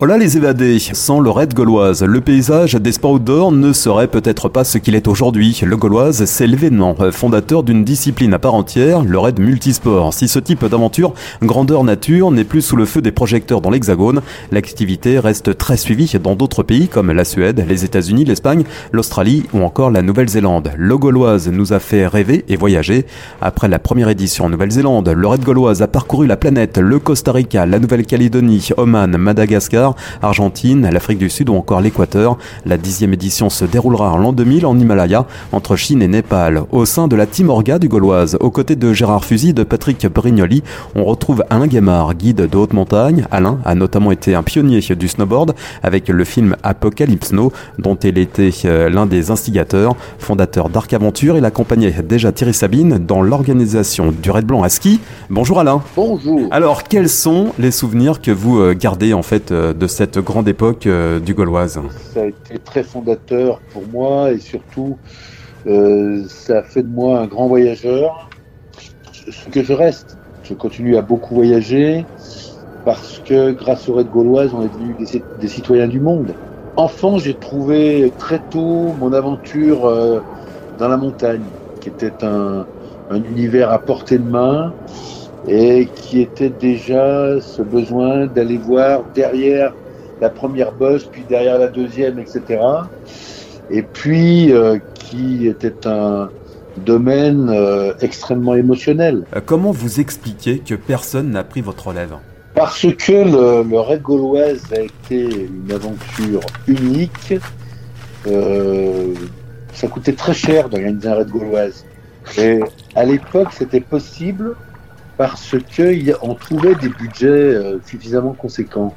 Voilà les évadés. Sans le raid gauloise, le paysage des sports outdoor ne serait peut-être pas ce qu'il est aujourd'hui. Le gauloise, c'est l'événement fondateur d'une discipline à part entière, le raid multisport. Si ce type d'aventure, grandeur nature, n'est plus sous le feu des projecteurs dans l'hexagone, l'activité reste très suivie dans d'autres pays comme la Suède, les États-Unis, l'Espagne, l'Australie ou encore la Nouvelle-Zélande. Le gauloise nous a fait rêver et voyager. Après la première édition en Nouvelle-Zélande, le raid gauloise a parcouru la planète, le Costa Rica, la Nouvelle-Calédonie, Oman, Madagascar, Argentine, l'Afrique du Sud ou encore l'Équateur. La dixième édition se déroulera en l'an 2000 en Himalaya, entre Chine et Népal. Au sein de la Team Orga du Gauloise, aux côtés de Gérard Fusy, de Patrick Brignoli, on retrouve Alain Guémard, guide de haute montagne. Alain a notamment été un pionnier du snowboard avec le film Apocalypse Snow, dont il était euh, l'un des instigateurs, fondateur d'Arc Aventure. Il accompagnait déjà Thierry Sabine dans l'organisation du Red Blanc à ski. Bonjour Alain. Bonjour. Alors, quels sont les souvenirs que vous euh, gardez en fait euh, de cette grande époque euh, du Gauloise Ça a été très fondateur pour moi et surtout, euh, ça a fait de moi un grand voyageur. Ce que je reste, je continue à beaucoup voyager parce que grâce au Raid Gauloise, on est devenus des, citoyens du monde. Enfant, j'ai trouvé très tôt mon aventure euh, dans la montagne, qui était un univers à portée de main et qui était déjà ce besoin d'aller voir derrière la première bosse, puis derrière la deuxième, etc. Et puis euh, qui était un domaine euh, extrêmement émotionnel. Euh, comment vous expliquez que personne n'a pris votre relève? Parce que le, le Raid Gauloise a été une aventure unique. Euh, ça coûtait très cher d'organiser un Raid Gauloise. Et à l'époque, c'était possible parce qu'on trouvait des budgets euh, suffisamment conséquents.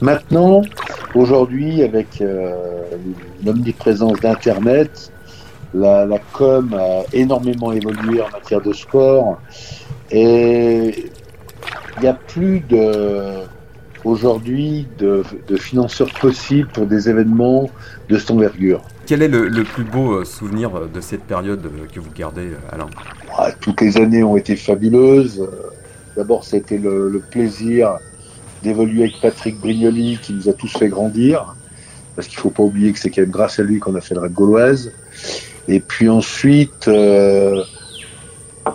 Maintenant, aujourd'hui, avec euh, l'omniprésence d'Internet, la, la, com a énormément évolué en matière de sport et il n'y a plus de aujourd'hui de, de, financeurs possibles pour des événements de cette envergure. Quel est le, le, plus beau souvenir de cette période que vous gardez, Alain? Ah, Toutes les années ont été fabuleuses. D'abord, c'était le, le, plaisir d'évoluer avec Patrick Brignoli qui nous a tous fait grandir. Parce qu'il ne faut pas oublier que c'est quand même grâce à lui qu'on a fait le Red Gauloise. Et puis ensuite, euh,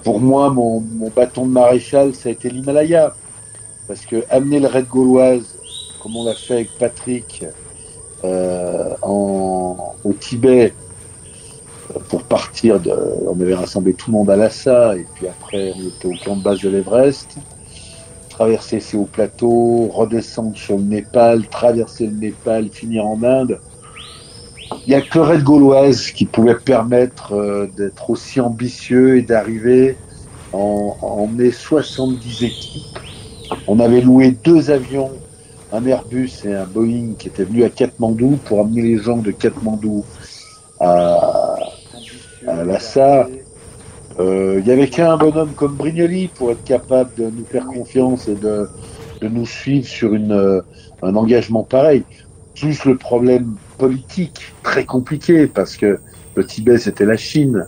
pour moi, mon, mon, bâton de maréchal, ça a été l'Himalaya. Parce que amener le Red Gauloise, comme on l'a fait avec Patrick, euh, en, au Tibet, pour partir de, on avait rassemblé tout le monde à Lhasa, et puis après on était au camp de base de l'Everest, traverser ces hauts plateaux, redescendre sur le Népal, traverser le Népal, finir en Inde. Il n'y a que Red Gauloise qui pouvait permettre euh, d'être aussi ambitieux et d'arriver en, en emmener 70 équipes. On avait loué deux avions, un Airbus et un Boeing qui étaient venus à Katmandou pour amener les gens de Katmandou à, Lhasa. Il euh, y avait qu'un bonhomme comme Brignoli pour être capable de nous faire confiance et de, nous suivre sur euh, un engagement pareil. Plus le problème politique très compliqué parce que le Tibet c'était la Chine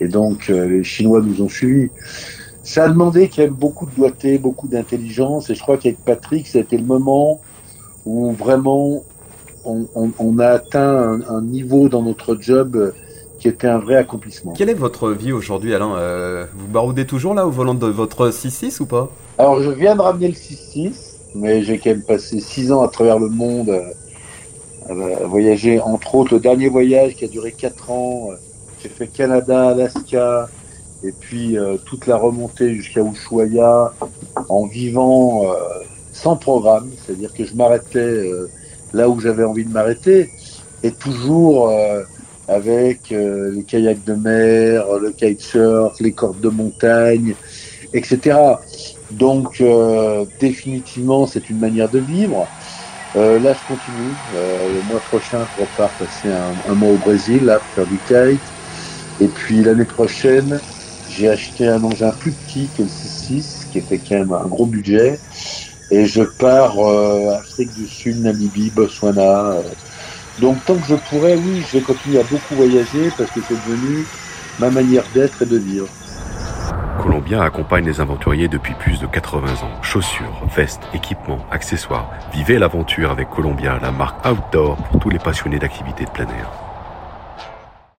et donc euh, les Chinois nous ont suivis. Ça a demandé y ait beaucoup de doigté, beaucoup d'intelligence et je crois qu'avec Patrick, ça a été le moment où vraiment on, on, on a atteint un, un, niveau dans notre job qui était un vrai accomplissement. Quelle est votre vie aujourd'hui, Alain euh, Vous baroudez toujours là au volant de votre 6-6 ou pas? Alors je viens de ramener le 6-6, mais j'ai quand même passé 6 ans à travers le monde, euh, à voyager entre autres le dernier voyage qui a duré 4 ans. Euh, j'ai fait Canada, Alaska, et puis euh, toute la remontée jusqu'à Ushuaia en vivant euh, sans programme, c'est-à-dire que je m'arrêtais euh, là où j'avais envie de m'arrêter, et toujours avec euh, les kayaks de mer, le kitesurf, les cordes de montagne, etc. Donc euh, définitivement c'est une manière de vivre. Euh, là je continue. le mois prochain je repars passer un, un, mois au Brésil là pour faire du kite. Et puis l'année prochaine j'ai acheté un engin plus petit que le 6.6 qui était quand même un gros budget. Et je pars Afrique du Sud, Namibie, Botswana Donc tant que je pourrais, oui, je vais continuer à beaucoup voyager parce que c'est devenu ma manière d'être et de vivre. Colombien accompagne les aventuriers depuis plus de 80 ans. Chaussures, vestes, équipements, accessoires. Vivez l'aventure avec Colombien, la marque outdoor pour tous les passionnés d'activités de plein air.